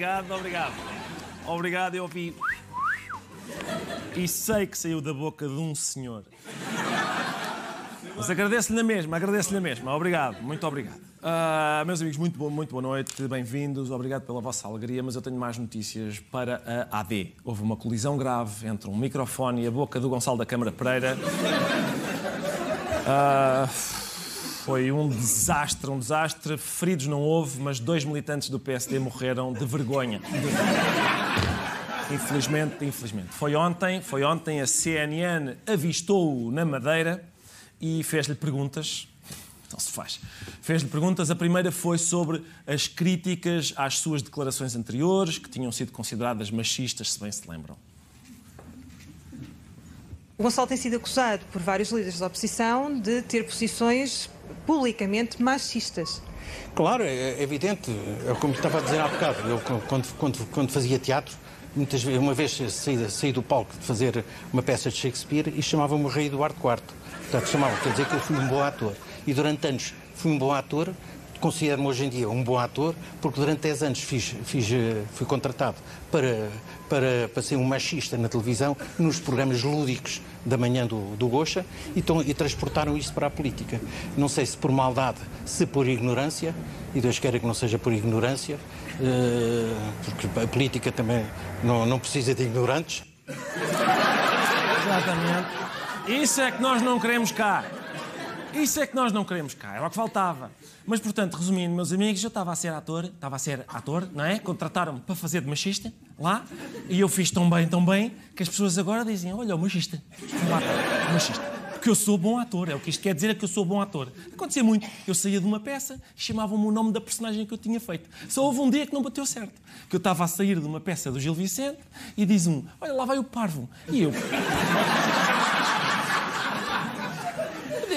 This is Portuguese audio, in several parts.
Obrigado, obrigado. Obrigado, eu ouvi. E sei que saiu da boca de um senhor. Mas agradeço-lhe na mesma, agradeço-lhe na mesma. Obrigado, muito obrigado. Ah, meus amigos, muito boa, muito boa noite, bem-vindos, obrigado pela vossa alegria, mas eu tenho mais notícias para a AD. Houve uma colisão grave entre um microfone e a boca do Gonçalo da Câmara Pereira. Ah, foi um desastre, um desastre. Feridos não houve, mas dois militantes do PSD morreram de vergonha. Infelizmente, infelizmente. Foi ontem, foi ontem a CNN avistou-o na Madeira e fez-lhe perguntas. Não se faz. Fez-lhe perguntas. A primeira foi sobre as críticas às suas declarações anteriores, que tinham sido consideradas machistas, se bem se lembram. O Gonçalo tem sido acusado por vários líderes da oposição de ter posições publicamente machistas. Claro, é é evidente. É como estava a dizer há bocado. Eu, quando, quando, quando fazia teatro, muitas uma vez saí, saí do palco de fazer uma peça de Shakespeare e chamavam-me Rei Eduardo IV. Portanto, chamavam, quer dizer que eu fui um bom ator. E durante anos fui um bom ator, considero-me hoje em dia um bom ator, porque durante 10 anos fiz, fiz, eh, fui contratado para, para, para ser um machista na televisão, nos programas lúdicos da manhã do, do Gocha, e, tão- e transportaram isso para a política. Não sei se por maldade, se por ignorância, e Deus queira que não seja por ignorância, eh, porque a política também não, não precisa de ignorantes. Exatamente. Isso é que nós não queremos cá. Isso é que nós não queremos cá. Era o que faltava. Mas, portanto, resumindo, meus amigos, eu estava a ser ator, estava a ser ator, não é? Contrataram-me para fazer de machista, lá, e eu fiz tão bem, tão bem, que as pessoas agora dizem, olha, o machista. Machista. Porque eu sou bom ator, é o que isto quer dizer, é que eu sou bom ator. Acontecia muito. Eu saía de uma peça e chamavam-me o nome da personagem que eu tinha feito. Só houve um dia que não bateu certo. Que eu estava a sair de uma peça do Gil Vicente e diz um, olha, lá vai o Parvo. E eu...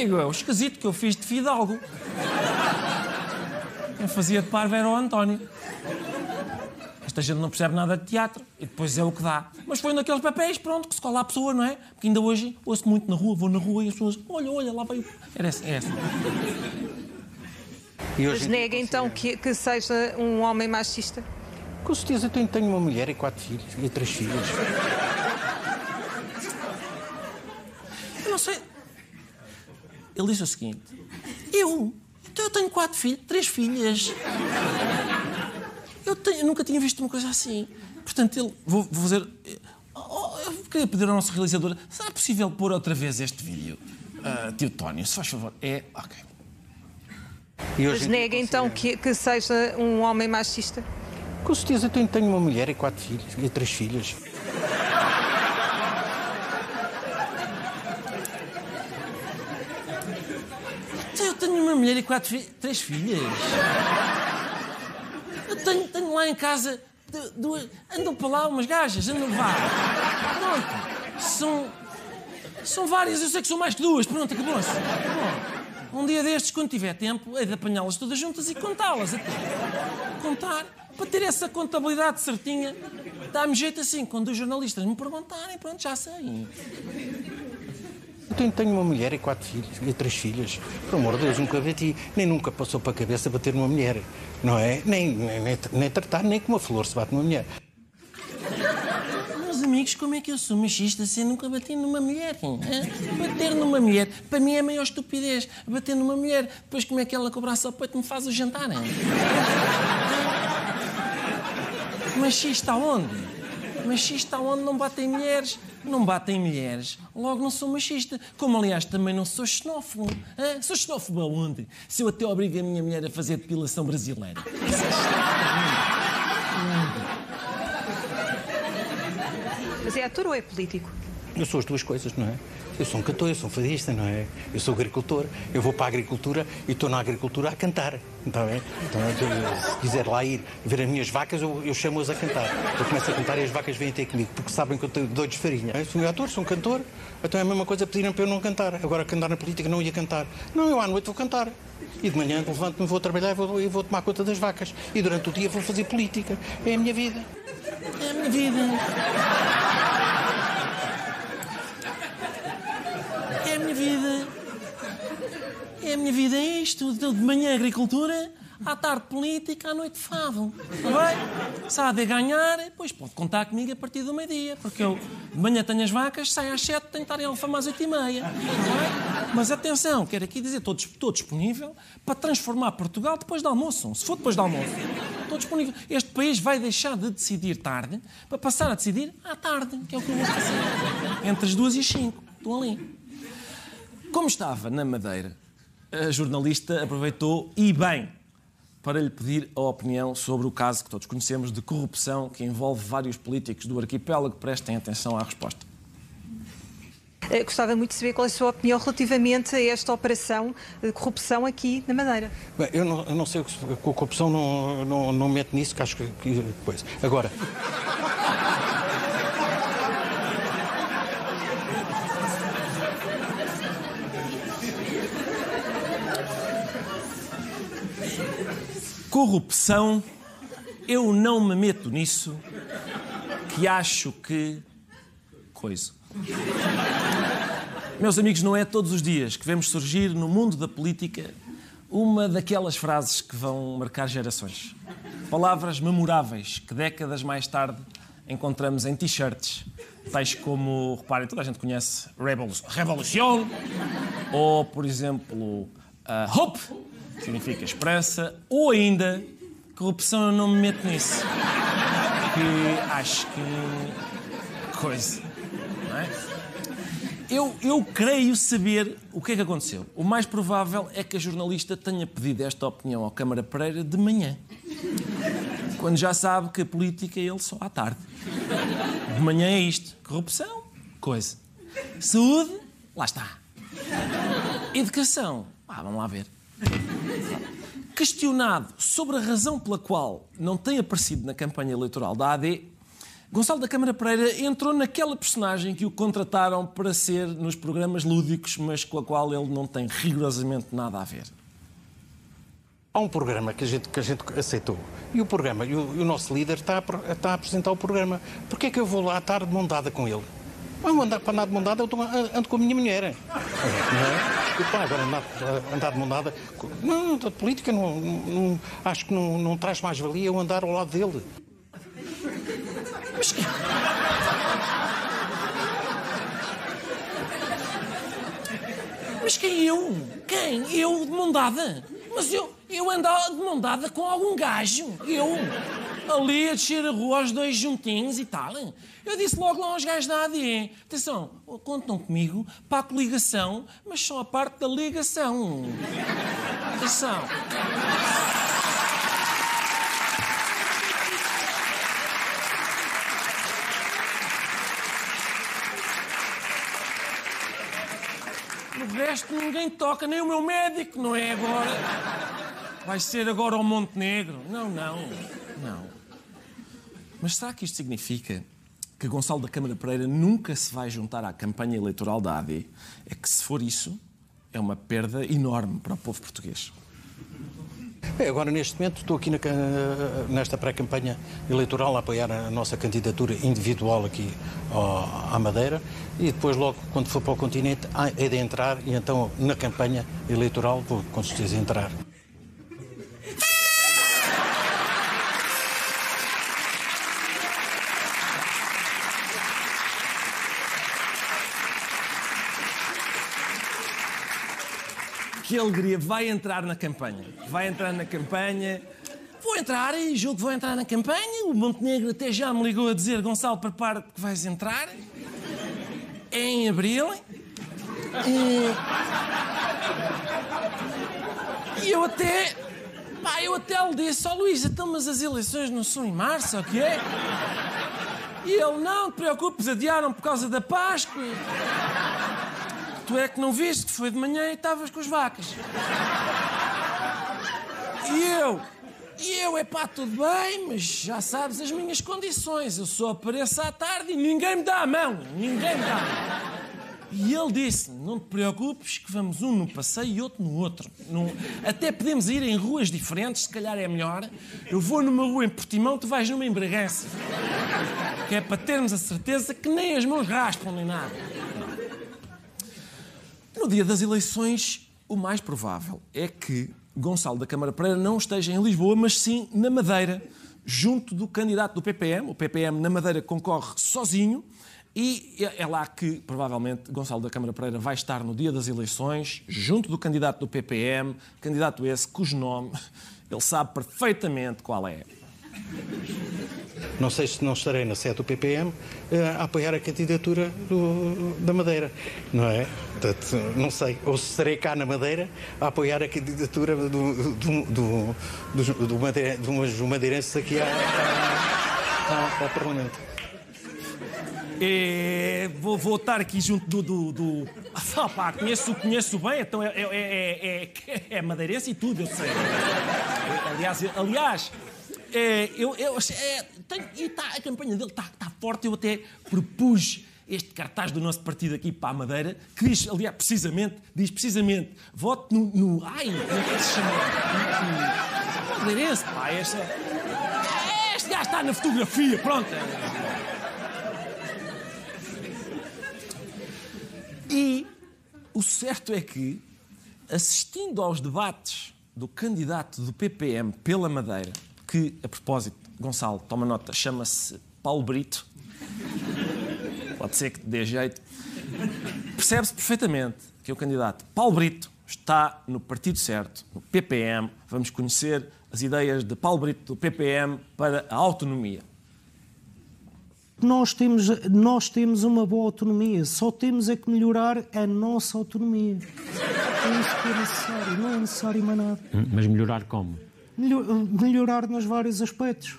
Digo, é o esquisito que eu fiz de Fidalgo. Quem fazia de parvo era o António. Esta gente não percebe nada de teatro e depois é o que dá. Mas foi naqueles papéis, pronto, que se cola a pessoa, não é? Porque ainda hoje ouço muito na rua, vou na rua e as pessoas, olha, olha, lá vai. Era essa, é essa. E Mas nega então que, que seja um homem machista? Com certeza tenho, tenho uma mulher e quatro filhos, e três filhas. Eu não sei. Ele disse o seguinte: Eu? Então eu tenho quatro filhos, três filhas. Eu, tenho- eu nunca tinha visto uma coisa assim. Portanto, ele. Vou, vou fazer. Oh, Eu queria pedir ao nosso realizador: será possível pôr outra vez este vídeo? Ah, tio Tónio, se faz favor. É. Ok. E Mas nega então que, que seja um homem machista? Com certeza tenho, tenho uma mulher e quatro filhos, e três filhas. Então eu tenho uma mulher e quatro. Três filhas. Eu tenho, tenho lá em casa du- duas. Andam para lá umas gajas, andam vá. Pronto. São. São várias, eu sei que são mais que duas. Pronto, acabou-se. Acabou. Um dia destes, quando tiver tempo, hei de apanhá-las todas juntas e contá-las até. Contar. Para ter essa contabilidade certinha, dá-me jeito assim. Quando os jornalistas me perguntarem, pronto, já sei. Eu tenho, uma mulher e quatro filhos, e três filhas. Por amor de Deus, nunca bati, nem nunca passou para a cabeça bater numa mulher. Não é? Nem, nem, nem, nem tratar, nem com uma flor se bate numa mulher. Meus amigos, como é que eu sou machista se eu nunca bati numa mulher? Hã? Bater numa mulher, para mim é a maior estupidez. Bater numa mulher, depois como é que ela com o braço ao peito me faz o jantar? hein? Machista aonde? Machista onde não batem mulheres? Não batem mulheres. Logo não sou machista. Como, aliás, também não sou xenófobo. Hã? Sou xenófobo aonde? Se eu até obrigo a minha mulher a fazer depilação brasileira. Mas é ator ou é político? Eu sou as duas coisas, não é? Eu sou um cantor, eu sou um fadista, não é? Eu sou agricultor, eu vou para a agricultura e estou na agricultura a cantar, está bem? Então, se quiser lá ir ver as minhas vacas, eu, eu chamo-as a cantar. Eu começo a cantar e as vacas vêm ter comigo, porque sabem que eu tenho dou de farinha. Eu sou um ator, sou um cantor, então é a mesma coisa pedirem para eu não cantar. Agora, cantar na política não ia cantar. Não, eu à noite vou cantar. E de manhã levanto-me, vou trabalhar e vou, vou tomar conta das vacas. E durante o dia vou fazer política. É a minha vida. É a minha vida. É a minha vida. É a minha vida, é isto. De manhã agricultura, à tarde política, à noite fado. Não é? Se há de ganhar, pois pode contar comigo a partir do meio-dia. Porque eu de manhã tenho as vacas, saio às sete, tenho que estar em Alfama às oito e meia. Mas atenção, quero aqui dizer, estou, estou disponível para transformar Portugal depois do almoço. Se for depois do almoço. Estou disponível. Este país vai deixar de decidir tarde para passar a decidir à tarde, que é o que eu vou fazer. Entre as duas e as cinco. Estou ali. Como estava na Madeira, a jornalista aproveitou e bem para lhe pedir a opinião sobre o caso que todos conhecemos de corrupção que envolve vários políticos do arquipélago. Prestem atenção à resposta. Eh, Gostava muito de saber qual é a sua opinião relativamente a esta operação de corrupção aqui na Madeira. Bem, eu não, eu não sei o que se- com a corrupção, não, não, não meto nisso, que acho que. que coisa. Agora, Corrupção, eu não me meto nisso, que acho que. coisa. Meus amigos, não é todos os dias que vemos surgir no mundo da política uma daquelas frases que vão marcar gerações. Palavras memoráveis que décadas mais tarde encontramos em t-shirts, tais como, reparem, toda a gente conhece Revolu- Revolução, ou, por exemplo, ah, Hope, significa esperança, ou ainda corrupção, eu não me meto nisso. Que acho que. coisa. Não é? Eu, eu creio saber o que é que aconteceu. O mais provável é que a jornalista tenha pedido esta opinião ao Câmara Pereira de manhã. Quando já sabe que a política é ele só à tarde. De manhã é isto. Corrupção, coisa. Saúde, lá está. Educação, ah, vamos lá ver. Questionado sobre a razão pela qual não tem aparecido na campanha eleitoral da AD, Gonçalo da Câmara Pereira entrou naquela personagem que o contrataram para ser nos programas lúdicos, mas com a qual ele não tem rigorosamente nada a ver. há um programa que a gente, que a gente aceitou. E o programa, e o, e o nosso líder está a, está a apresentar o programa. Porquê é que eu vou lá estar de mão dada com ele? Não andar para andar de mão dada, eu estou- ando com a minha mulher. Não é? Desculpa, agora andar, andar de mão dada. com- Não, a política não, não- acho que não, não traz mais valia eu andar ao lado dele. Mas quem eu? Quem? Eu de mão dada? Mas eu, eu andava de mão dada com algum gajo. Eu. Ali a descer a rua, os dois juntinhos e tal. Eu disse logo lá aos gajos da AD: atenção, contam comigo para a coligação, mas só a parte da ligação. Atenção. No resto ninguém toca, nem o meu médico, não é agora. Vai ser agora o Montenegro. Não, não, não. Mas será que isto significa que Gonçalo da Câmara Pereira nunca se vai juntar à campanha eleitoral da AD? É que se for isso, é uma perda enorme para o povo português. Bem, agora, neste momento, estou aqui na nesta pré-campanha eleitoral a apoiar a nossa candidatura individual aqui à Madeira e depois, logo, quando for para o continente, é de entrar e então, na campanha eleitoral, vou com certeza entrar. Que alegria! Vai entrar na campanha. Vai entrar na campanha. vou entrar e julgo que vou entrar na campanha. O Montenegro até já me ligou a dizer: Gonçalo, prepara-te que vais entrar. É em abril. E, e eu até. Pá, eu até lhe disse: Ó oh, Luís, então, mas as eleições não são em março, o? E ele: Não te preocupes, adiaram por causa da Páscoa. Tu é que não viste que foi de manhã e estavas com as vacas. E eu, e eu, é pá, tudo bem, mas já sabes as minhas condições. Eu só apareço à tarde e ninguém me dá a mão. Ninguém me dá a mão. E ele disse: Não te preocupes, que vamos um no passeio e outro no outro. Num... Até podemos ir em ruas diferentes, se calhar é melhor. Eu vou numa rua em Portimão, tu vais numa em Bragança. Que é para termos a certeza que nem as mãos raspam nem nada. No dia das eleições, o mais provável é que Gonçalo da Câmara Pereira não esteja em Lisboa, mas sim na Madeira, junto do candidato do PPM. O PPM na Madeira concorre sozinho e é lá que, provavelmente, Gonçalo da Câmara Pereira vai estar no dia das eleições, junto do candidato do PPM, candidato esse cujo nome ele sabe perfeitamente qual é. Não sei se não estarei na sede do PPM eh, a apoiar a candidatura do, da Madeira, não é? Portanto, não sei. Ou se estarei cá na Madeira a apoiar a candidatura do, do, do, do, do madeira, dos madeirenses aqui ao, ao, ao Parlamento. É, vou, vou aqui junto do. do, do... Ah, pá, conheço, conheço bem, então é, é, é, é, é madeirense e tudo, eu sei. Aliás, aliás é, eu, eu é, e tá, a campanha dele está tá forte. Eu até propus este cartaz do nosso partido aqui para a Madeira, que diz, aliás, precisamente, diz precisamente, vote no. no ai, como é que se chama? Madeirense, pá, este, este gajo está na fotografia, pronto. E o certo é que, assistindo aos debates do candidato do PPM pela Madeira, que, a propósito, Gonçalo, toma nota, chama-se Paulo Brito. Pode ser que te dê jeito. Percebe-se perfeitamente que o candidato Paulo Brito está no partido certo, no PPM. Vamos conhecer as ideias de Paulo Brito do PPM para a autonomia. Nós temos, nós temos uma boa autonomia, só temos é que melhorar a nossa autonomia. É isso que é necessário, não é necessário mais nada. Mas melhorar como? Melhorar nos vários aspectos.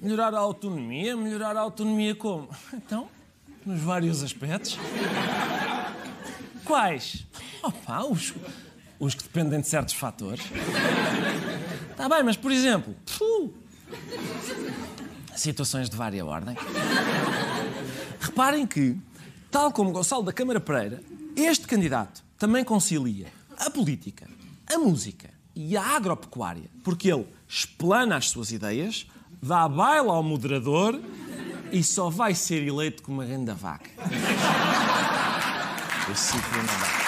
Melhorar a autonomia? Melhorar a autonomia como? Então, nos vários aspectos. Quais? Opa, os, os que dependem de certos fatores. Está bem, mas por exemplo, situações de vária ordem. Reparem que, tal como Gonçalo da Câmara Pereira, este candidato também concilia a política, a música e a agropecuária, porque ele explana as suas ideias, dá baila ao moderador e só vai ser eleito com uma renda vaca. Esse ciclo não dá.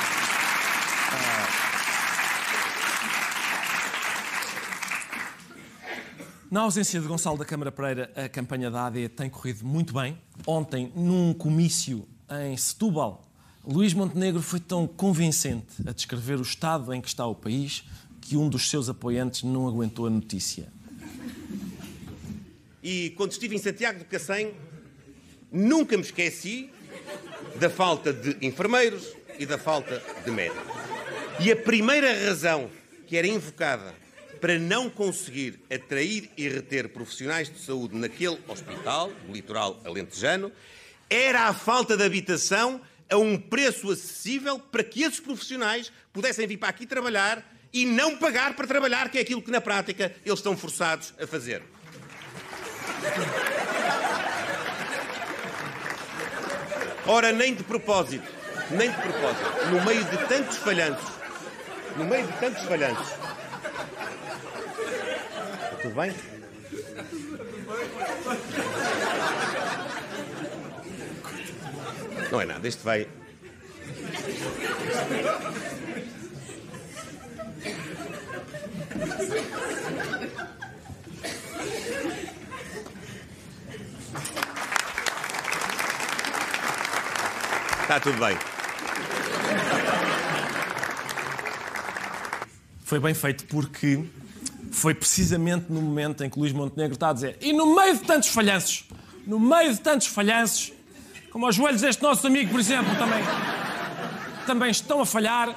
Na ausência de Gonçalo da Câmara Pereira, a campanha da AD tem corrido muito bem. Ontem, num comício em Setúbal, Luís Montenegro foi tão convincente a descrever o estado em que está o país que um dos seus apoiantes não aguentou a notícia. E quando estive em Santiago do Cacém, nunca me esqueci da falta de enfermeiros e da falta de médicos. E a primeira razão que era invocada para não conseguir atrair e reter profissionais de saúde naquele hospital, do litoral alentejano, era a falta de habitação a um preço acessível para que esses profissionais pudessem vir para aqui trabalhar e não pagar para trabalhar, que é aquilo que na prática eles estão forçados a fazer. Ora, nem de propósito, nem de propósito, no meio de tantos falhanços, no meio de tantos falhanços, tudo bem? Não é nada, isto vai. Está tudo bem. Foi bem feito porque foi precisamente no momento em que Luís Montenegro está a dizer e no meio de tantos falhanços, no meio de tantos falhanços, como aos joelhos deste nosso amigo, por exemplo, também, também estão a falhar.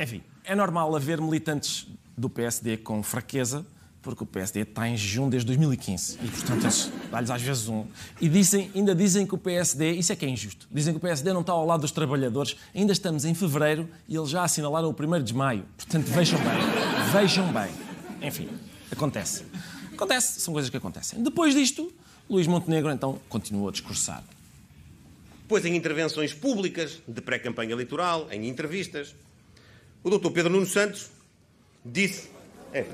Enfim, é normal haver militantes do PSD com fraqueza, porque o PSD está em jejum desde 2015 e, portanto, eles dá-lhes às vezes um. E dizem, ainda dizem que o PSD, isso é que é injusto, dizem que o PSD não está ao lado dos trabalhadores, ainda estamos em fevereiro e eles já assinalaram o 1 de maio. Portanto, vejam bem, vejam bem. Enfim, acontece. Acontece, são coisas que acontecem. Depois disto, Luís Montenegro então continua a discursar. Depois, em intervenções públicas, de pré-campanha eleitoral, em entrevistas, o doutor Pedro Nuno Santos disse. É.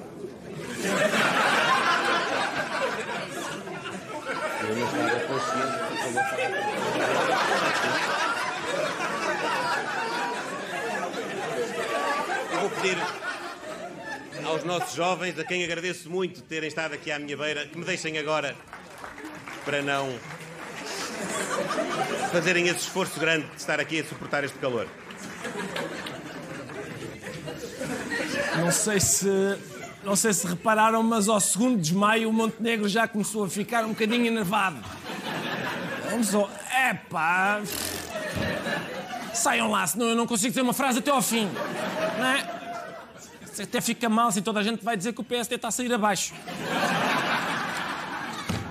Eu não estava consciente. Eu vou pedir aos nossos jovens, a quem agradeço muito terem estado aqui à minha beira, que me deixem agora para não fazerem esse esforço grande de estar aqui a suportar este calor. Não sei se. Não sei se repararam, mas ao segundo desmaio o Montenegro já começou a ficar um bocadinho enervado. Vamos ao. Epá! Saiam lá, senão eu não consigo dizer uma frase até ao fim. Não é? Até fica mal se toda a gente vai dizer que o PSD está a sair abaixo.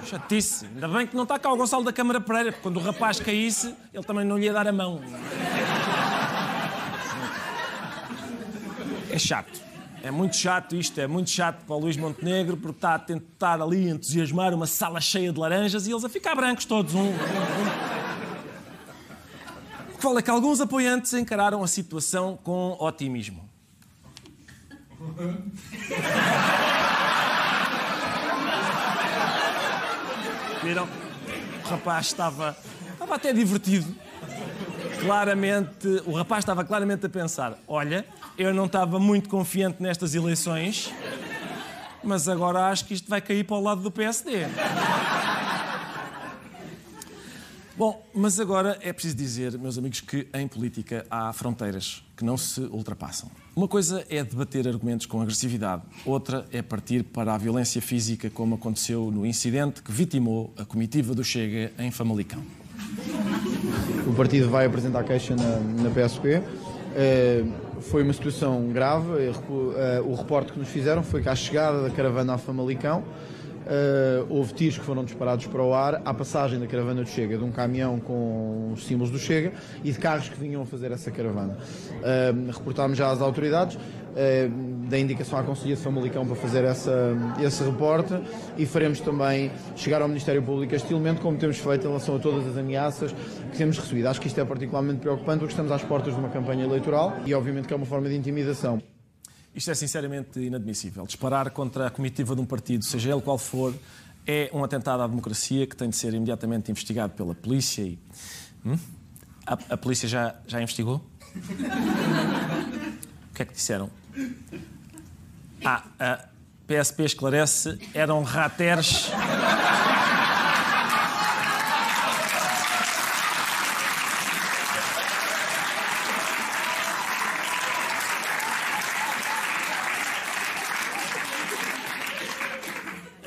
Chatice. Ainda bem que não está cá o Gonçalo da Câmara Pereira, porque quando o rapaz caísse, ele também não lhe ia dar a mão. É chato. É muito chato isto, é muito chato para o Luís Montenegro, porque está a tentar ali entusiasmar uma sala cheia de laranjas e eles a ficar brancos todos, um. O que vale é que alguns apoiantes encararam a situação com otimismo. Viram? O rapaz estava, estava até divertido. Claramente, o rapaz estava claramente a pensar: olha, eu não estava muito confiante nestas eleições, mas agora acho que isto vai cair para o lado do PSD. Bom, mas agora é preciso dizer, meus amigos, que em política há fronteiras que não se ultrapassam. Uma coisa é debater argumentos com agressividade, outra é partir para a violência física, como aconteceu no incidente que vitimou a comitiva do Chega em Famalicão. O partido vai apresentar queixa na, na PSP. Eh, foi uma situação grave. Eh, o reporte que nos fizeram foi que à chegada da caravana a Famalicão Uh, houve tiros que foram disparados para o ar à passagem da caravana do Chega, de um caminhão com os símbolos do Chega e de carros que vinham a fazer essa caravana. Uh, reportámos já às autoridades, uh, da indicação à Conselhia de Famalicão para fazer essa, esse reporte e faremos também chegar ao Ministério Público este elemento, como temos feito em relação a todas as ameaças que temos recebido. Acho que isto é particularmente preocupante porque estamos às portas de uma campanha eleitoral e, obviamente, que é uma forma de intimidação. Isto é sinceramente inadmissível. Disparar contra a comitiva de um partido, seja ele qual for, é um atentado à democracia que tem de ser imediatamente investigado pela polícia. E... Hum? A, a, polícia já, já investigou? o que é que disseram? Ah, a PSP esclarece, eram rateres.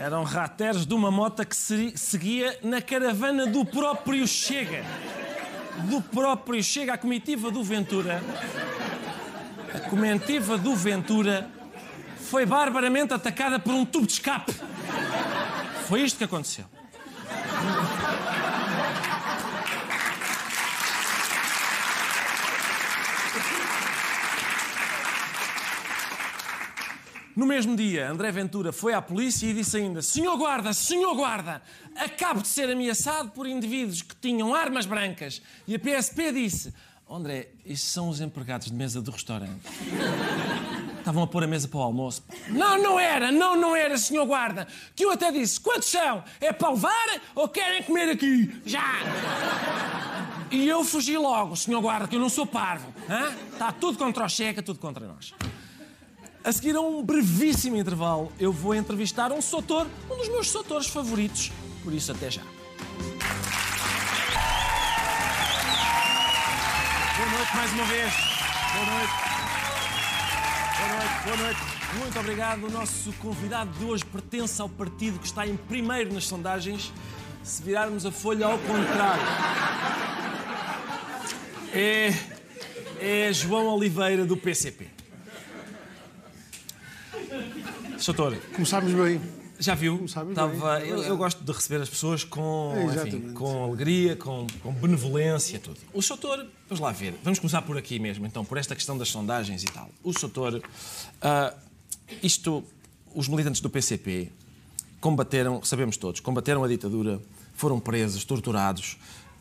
Eram rateres de uma mota que seguia na caravana do próprio Chega. Do próprio Chega, a comitiva do Ventura. A comitiva do Ventura foi barbaramente atacada por um tubo de escape. Foi isto que aconteceu. No mesmo dia, André Ventura foi à polícia e disse ainda: Senhor guarda, senhor guarda, acabo de ser ameaçado por indivíduos que tinham armas brancas. E a PSP disse: André, estes são os empregados de mesa do restaurante. Estavam a pôr a mesa para o almoço. Não, não era, não, não era, senhor guarda. Que eu até disse: quantos são? É para levar ou querem comer aqui? Já! E eu fugi logo, senhor guarda, que eu não sou parvo. Hã? Está tudo contra o Checa, tudo contra nós. A seguir a um brevíssimo intervalo, eu vou entrevistar um sotor, um dos meus sotores favoritos. Por isso, até já. noite mais uma vez. Boa noite. Boa noite, boa noite. Muito obrigado. O nosso convidado de hoje pertence ao partido que está em primeiro nas sondagens. Se virarmos a folha ao contrário, é, é João Oliveira do PCP. Doutor, Começámos bem. já viu? Começámos Estava, bem, eu, eu gosto de receber as pessoas com, É, enfim, com alegria, com, com benevolência, tudo. O Soutor, vamos lá ver, vamos começar por aqui mesmo, então, por esta questão das sondagens e tal. O Soutor, ah, isto, os militantes do PCP combateram, sabemos todos, combateram a ditadura, foram presos, torturados,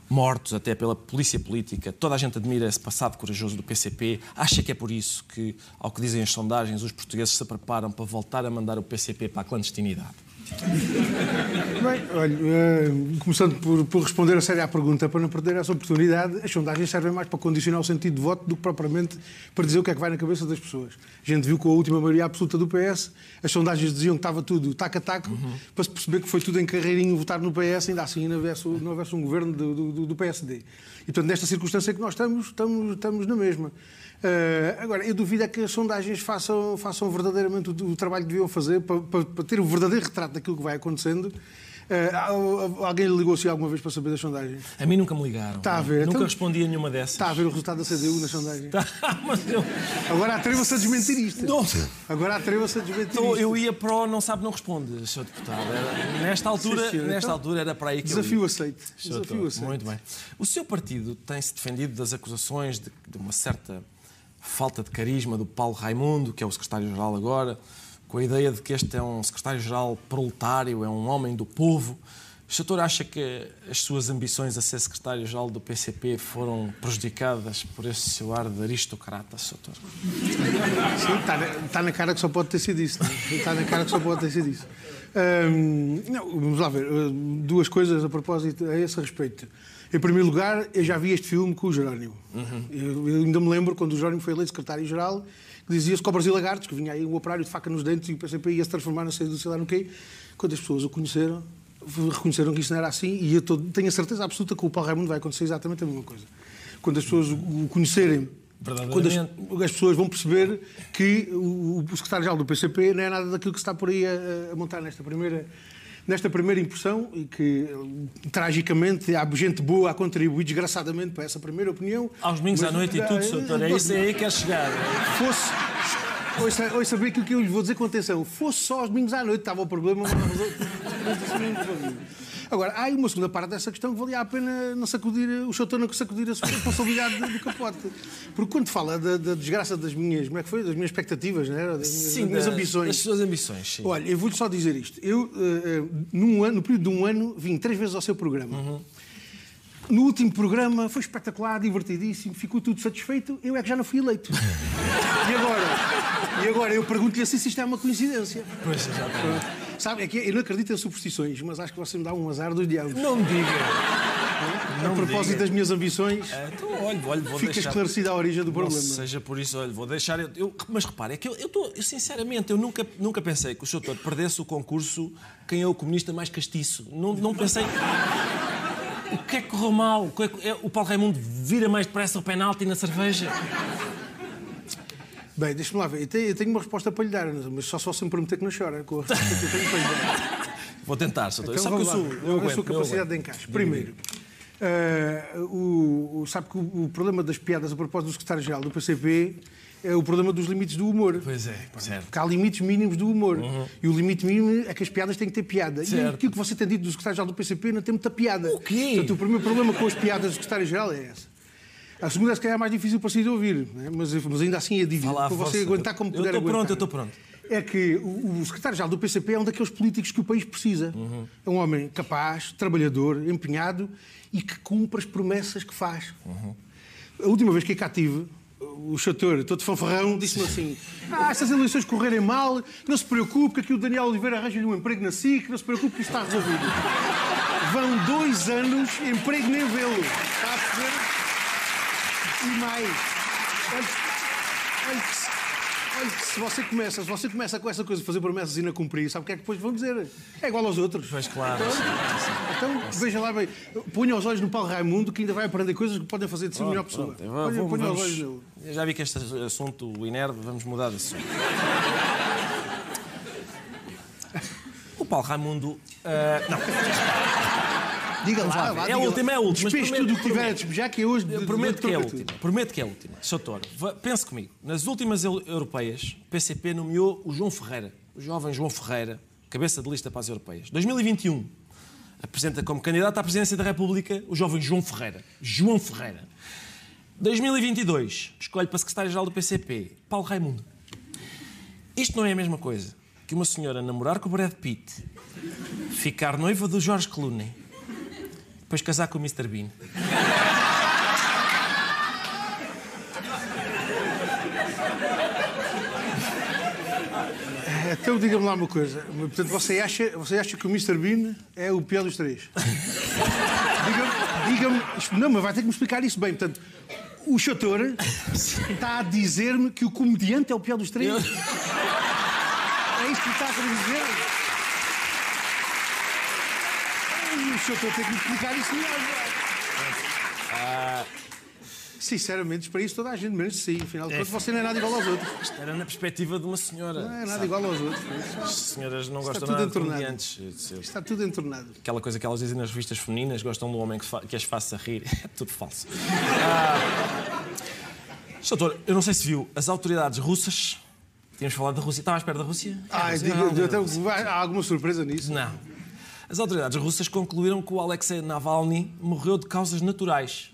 mortos até pela polícia política. Toda a gente admira esse passado corajoso do PCP. Acha que é por isso que, ao que dizem as sondagens, os portugueses se preparam para voltar a mandar o PCP para a clandestinidade? Bem, olha, eh, começando por, por responder a sério à pergunta, para não perder essa oportunidade, as sondagens servem mais para condicionar o sentido de voto do que propriamente para dizer o que é que vai na cabeça das pessoas. A gente viu com a última maioria absoluta do PS, as sondagens diziam que estava tudo taco a taco, para se perceber que foi tudo em carreirinho votar no PS, ainda assim não houvesse, não houvesse um governo do, do- do PSD. E, portanto, nesta circunstância que nós estamos, estamos, estamos na mesma. Eh, agora, eu duvido é que as sondagens façam, façam verdadeiramente o, o trabalho que deviam fazer para, para- para ter o verdadeiro retrato daquilo que vai acontecendo. Al- alguém lhe ligou-se alguma vez para saber das sondagens? A mim nunca me ligaram. Está a ver, Nunca então- respondi a nenhuma dessas. Está a ver o resultado da CDU nas sondagens? Tá, mas eu, Agora atreva-se a desmentir isto. Não. Agora atreva-se a desmentir Então, isto. eu ia para o não sabe, não responde, Sr. Deputado. Era- nesta altura, Sim, nesta Então, altura era para aí que eu Desafio ia. aceito. Desafio Doutor, aceito. Muito bem. O seu partido tem-se defendido das acusações de, de uma certa falta de carisma do Paulo Raimundo, que é o secretário-geral agora, com a ideia de que este é um secretário-geral proletário, é um homem do povo. O senhor acha que as suas ambições a ser secretário-geral do PCP foram prejudicadas por esse seu ar de aristocrata, Sr. Sim, está na, está na cara que só pode ter sido isso. Está na cara que só pode ter sido isso. Hum, não, vamos lá ver. Hum, Duas coisas a propósito a esse respeito. Em primeiro lugar, eu já vi este filme com o Jerónimo. Eu, eu ainda me lembro quando o Jerónimo foi eleito secretário-geral, dizia-se cobras e lagartos, que vinha aí um operário de faca nos dentes e o PCP ia se transformar na saída do sei lá no quê. Quando as pessoas o conheceram, reconheceram que isso não era assim e eu tô- tenho a certeza absoluta que o Paulo Raimundo vai acontecer exatamente a mesma coisa. Quando as pessoas o conhecerem quando as, as pessoas vão perceber que o, o secretário-geral do PCP não é nada daquilo que se está por aí a, a montar nesta primeira, nesta primeira impressão e que, eh, tragicamente, há gente boa a contribuir desgraçadamente para essa primeira opinião. Aos domingos Mas, à noite e tudo, eh, Sr. Doutor. É isso aí que quer chegar. Fosse. Ouça, ouça bem aquilo que eu lhe vou dizer com atenção. Fosse só aos domingos à noite, estava o problema, mas Agora, há aí uma segunda parte dessa questão que valia a pena não sacudir, o Chotão não sacudir a sua responsabilidade do capote. Porque quando fala da, da desgraça das minhas, como é que foi? Das minhas expectativas, não é? Das minhas, das minhas ambições. Das suas ambições, sim. Olha, eu vou-lhe só dizer isto. Eu, eh, num ano, no período de um ano, vim três vezes ao seu programa. Uhum. No último programa foi espetacular, divertidíssimo, ficou tudo satisfeito. Eu é que já não fui eleito. e agora? E agora eu pergunto-lhe assim se isto é uma coincidência. Pois, exatamente. Sabe, é que eu não acredito em superstições, mas acho que você me dá um azar dos diabos. Não me diga. a propósito diga. das minhas ambições, Ah, Então, olha, olha, vou fica deixar... esclarecida a origem do Não problema. seja por isso, olha, vou deixar. Eu, eu- mas repare, é que eu, eu, tô, eu sinceramente eu nunca, nunca pensei que o Sr. Doutor perdesse o concurso quem é o comunista mais castiço. Não, não pensei. O que é que correu mal? O que é que- é- O Paulo Raimundo vira mais depressa o penalti na cerveja? Bem, deixa-me lá ver. Eu tenho, eu tenho uma resposta para lhe dar, mas só se você me prometer que não chora. Com a resposta que eu tenho para lhe dar. Vou tentar. Doutor. Então, Sabe que eu sou. Eu a aguento, sua eu capacidade de encaixe. Primeiro, eh, o, o- sabe que o, o problema das piadas a propósito do secretário-geral do PCP é o problema dos limites do humor. Pois é, certo. Porque há limites mínimos do humor. E o limite mínimo é que as piadas têm que ter piada. E Certo. aquilo que você tem dito do secretário-geral do PCP não tem muita piada. O quê? Portanto, o primeiro problema com as piadas do secretário-geral é essa. A segunda é se calhar mais difícil para si de ouvir, não é? mas, mas ainda assim é difícil. Para você aguentar como Eu puder estou aguentar. pronto, eu estou pronto. É que o, o secretário-geral do PCP é um daqueles políticos que o país precisa. Uhum. É um homem capaz, trabalhador, empenhado e que cumpre as promessas que faz. Uhum. A última vez que eu cá tive, o chator, todo fanfarrão, disse-me assim: Ah, essas eleições correrem mal, não se preocupe, que aqui o Daniel Oliveira arranja-lhe um emprego na SIC, não se preocupe que isto está resolvido. Vão dois anos, emprego nem vê-lo. Está a perceber? E mais. Olha que se- você começa, se você começa com essa coisa de fazer promessas e não cumprir, sabe o que é que depois vão dizer? É igual aos outros. Pois claro. Então, sim, sim. Então, veja lá bem, ponha os olhos no Paulo Raimundo, que ainda vai aprender coisas que podem fazer de si melhor pessoa. Pronto, vou- Ponha, ponha os vamos- olhos nele. Eu Já vi que este assunto, o Inerd, vamos mudar de assunto. O Paulo Raimundo. ah, não, Diga lá, lá lá. É a última, é a última, Despeje prometo, tudo o que tiver a prometo. despejar, que é hoje... de- prometo que é a última. Prometo que é a última. Sr. Toro, pense comigo. Nas últimas eu- europeias, o PCP nomeou o João Ferreira, o jovem João Ferreira, cabeça de lista para as europeias. 2021, apresenta como candidato à presidência da República o jovem João Ferreira. João Ferreira. 2022, escolhe para secretário-geral do PCP, Paulo Raimundo. Isto não é a mesma coisa que uma senhora namorar com o Brad Pitt, ficar noiva do George Clooney, depois casar com o Mr. Bean. Então diga-me lá uma coisa. Portanto, você acha, você acha que o Mr. Bean é o pior dos três? Diga-me, diga-me. Não, mas vai ter que me explicar isso bem. Portanto, o Chator está a dizer-me que o comediante é o pior dos três? É isso que está a querer dizer? Ai, O Chator tem que me explicar isso melhor. Sinceramente, para isso toda a gente menos sim. Afinal de contas, você não é nada igual aos outros. Isto era na perspectiva de uma senhora. Não é nada sabe? igual aos outros. As senhoras não Está gostam nada de entornado. comediantes. Está tudo entornado. Aquela coisa que elas dizem nas revistas femininas, gostam do homem que, que as faça rir. É tudo falso. Ah, Doutor, eu não sei se viu, as autoridades russas. Tínhamos falado da Rússia. Estava à espera da Rússia? Ah, É, diga, não, não, não. vai- há alguma surpresa nisso? Não. As autoridades russas concluíram que o Alexei Navalny morreu de causas naturais.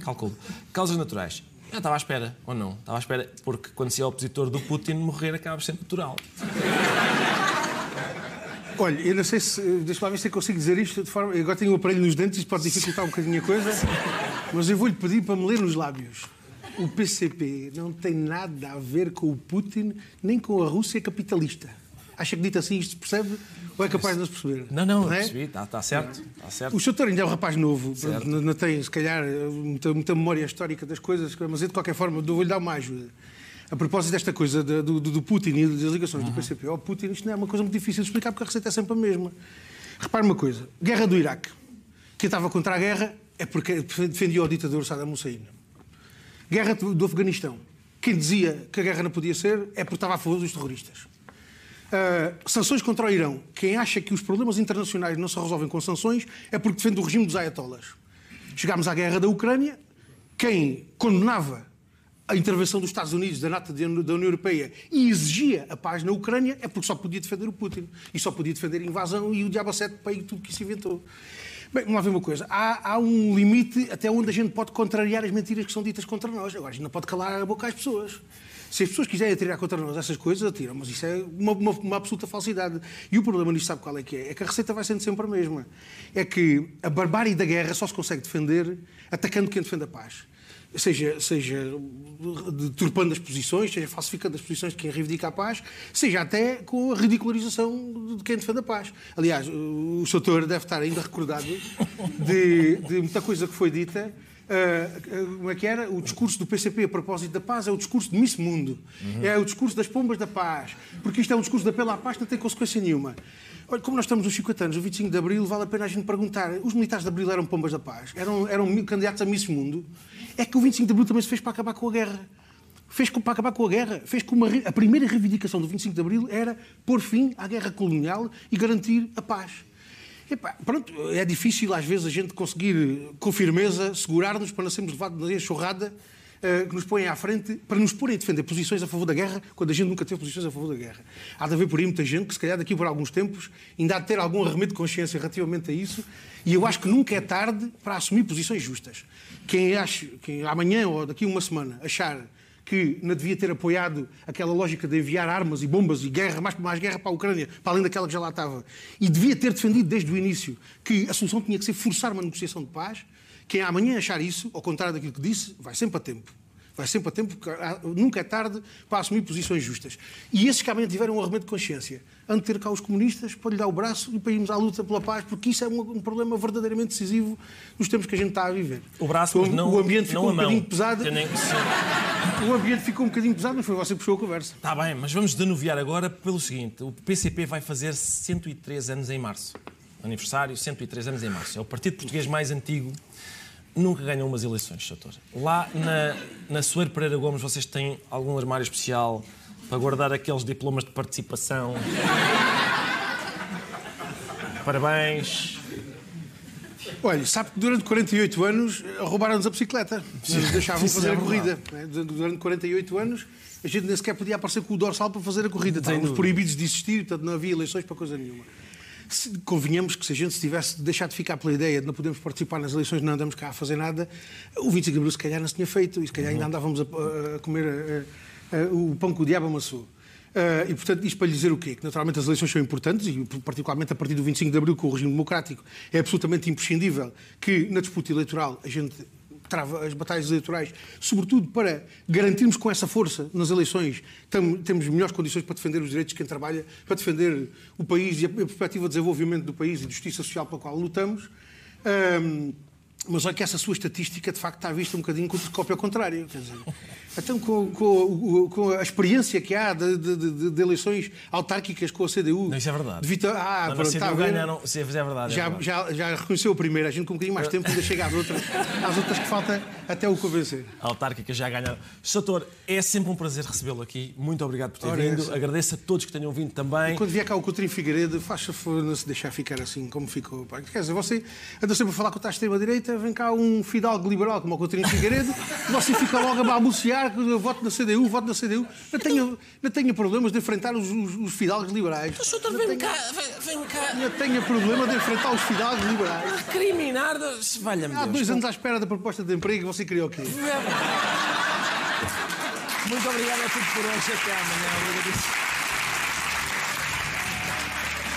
Calculo. Causas naturais. Eu estava à espera, ou não? Estava à espera, porque quando se é opositor do Putin, morrer acaba por ser natural. Olha, eu não sei se. Deixa lá ver se eu consigo dizer isto de forma. eu Agora tenho um aparelho nos dentes, isto pode dificultar um bocadinho a coisa. Mas eu vou-lhe pedir para me ler nos lábios. O PCP não tem nada a ver com o Putin nem com a Rússia capitalista. Acha que dito assim isto se percebe? Ou é capaz de não se perceber? Não, não, é? percebi, está tá certo. Está certo. O Chator ainda é um rapaz novo, pronto, não, não tem, se calhar, muita, muita memória histórica das coisas, mas eu, de qualquer forma, vou-lhe dar uma ajuda. A propósito desta coisa do, do- do Putin e das ligações do PCP ao Putin, isto não é uma coisa muito difícil de explicar porque a receita é sempre a mesma. Repare uma coisa: guerra do Iraque. Quem estava contra a guerra é porque defendia o ditador Saddam Hussein. Guerra do Afeganistão. Quem dizia que a guerra não podia ser é porque estava a favor dos terroristas. Uh, sanções contra o Irão. Quem acha que os problemas internacionais não se resolvem com sanções é porque defende o regime dos ayatollahs. Chegámos à guerra da Ucrânia. Quem condenava a intervenção dos Estados Unidos, da NATO, da União Europeia e exigia a paz na Ucrânia é porque só podia defender o Putin. E só podia defender a invasão e o diabo sete para tudo que se inventou. Bem, vamos lá ver uma coisa. Há, há um limite até onde a gente pode contrariar as mentiras que são ditas contra nós. Agora, a gente não pode calar a boca às pessoas. Se as pessoas quiserem atirar contra nós essas coisas, atiram. Mas isso é uma, uma- uma absoluta falsidade. E o problema nisto, sabe qual é que é? É que a receita vai sendo sempre a mesma. É que a barbárie da guerra só se consegue defender atacando quem defende a paz. Seja, seja deturpando as posições, seja falsificando as posições de quem reivindica a paz, seja até com a ridicularização de quem defende a paz. Aliás, o Soutor deve estar ainda recordado de, de muita coisa que foi dita. Ah, como é que era? O discurso do PCP a propósito da paz é o discurso de Miss Mundo. É o discurso das pombas da paz. Porque isto é um discurso de apelo à paz não tem consequência nenhuma. Olha, como nós estamos nos 50 anos, o 25 de Abril, vale a pena a gente perguntar: os militares de Abril eram pombas da paz? Eram, eram candidatos a Miss Mundo? É que o 25 de Abril também se fez para acabar com a guerra. Fez para acabar com a guerra. Fez com uma, a primeira reivindicação do 25 de Abril era pôr fim à guerra colonial e garantir a paz. Epá, pronto, é difícil às vezes a gente conseguir com firmeza segurar-nos para não sermos levados na enxurrada eh, que nos põem à frente para nos porem a defender posições a favor da guerra quando a gente nunca teve posições a favor da guerra. Há de haver por aí muita gente que se calhar daqui por alguns tempos ainda há de ter algum arremedo de consciência relativamente a isso e eu acho que nunca é tarde para assumir posições justas. Quem, acha, quem amanhã ou daqui uma semana achar que não devia ter apoiado aquela lógica de enviar armas e bombas e guerra, mais, mais guerra para a Ucrânia, para além daquela que já lá estava, e devia ter defendido desde o início que a solução tinha que ser forçar uma negociação de paz, quem amanhã achar isso, ao contrário daquilo que disse, vai sempre a tempo. Vai sempre a tempo, porque nunca é tarde para assumir posições justas. E esses que amanhã tiverem um arremedo de consciência, han de ter cá os comunistas para lhe dar o braço e para irmos à luta pela paz, porque isso é um, um problema verdadeiramente decisivo nos tempos que a gente está a viver. O braço, mas não, o ambiente ficou um bocadinho pesado. Nem-. O ambiente ficou um bocadinho pesado, mas foi você que puxou a conversa. Está bem, mas vamos denuviar agora pelo seguinte: o PCP vai fazer 103 anos em março. aniversário, 103 anos em março. É o partido português mais antigo. Nunca ganhou umas eleições, doutor. Lá na, na Soeiro Pereira Gomes vocês têm algum armário especial para guardar aqueles diplomas de participação? Parabéns. Olha, sabe que durante 48 anos eh, roubaram-nos a bicicleta. Nos deixavam fazer é a verdade. corrida. né? Durante- Durante 48 anos a gente nem sequer podia aparecer com o dorsal para fazer a corrida. Estávamos proibidos de existir, portanto não havia eleições para coisa nenhuma. Se, convenhamos que se a gente se tivesse deixado de ficar pela ideia de não podermos participar nas eleições, não andamos cá a fazer nada, o 25 de Abril se calhar não se tinha feito e se calhar ainda andávamos a, a- a comer eh, o pão que o diabo amassou. Ah, e, portanto, isto para lhe dizer o quê? Que, naturalmente, as eleições são importantes e, particularmente a partir do 25 de Abril, com o regime democrático, é absolutamente imprescindível que, na disputa eleitoral, a gente trava as batalhas eleitorais, sobretudo para garantirmos com essa força nas eleições, tam- temos melhores condições para defender os direitos de quem trabalha, para defender o país e a perspectiva de desenvolvimento do país e de justiça social pela qual lutamos. Mas olha que essa sua estatística, de facto, está vista um bocadinho com o telescópio ao contrário. Quer dizer, então, com, com- com a experiência que há de, de- de- eleições autárquicas com a CDU... Não, isso é verdade. Vita- Ah, Na pronto, está a ver? ganharam. É verdade. é Já, verdade. já, já reconheceu a primeira, a gente com um bocadinho mais tempo ainda chega às outras, às outras que falta até o convencer. A autárquica já ganharam. Sr. Doutor, é sempre um prazer recebê-lo aqui. Muito obrigado por ter Ora, vindo. essa. Agradeço a todos que tenham vindo também. Quando vier cá o Coutinho Figueiredo, faz favor não se deixar ficar assim como ficou. Quer dizer, você anda sempre a falar com a extrema-direita, vem cá um fidalgo liberal como o Coutinho Figueiredo, você fica logo a balbuciar que eu voto na CDU, voto na CDU. Não tenha, não tenha problemas de enfrentar os, os, os fidalgos liberais. Doutor, Não vem cá, vem, vem cá. Não tenha problema de enfrentar os fidalgos liberais. Recriminar. de- Valha-me Há Deus. dois anos à espera da proposta de emprego e você queria o quê? Muito obrigado a todos por hoje. Até amanhã. Obrigadíssimo.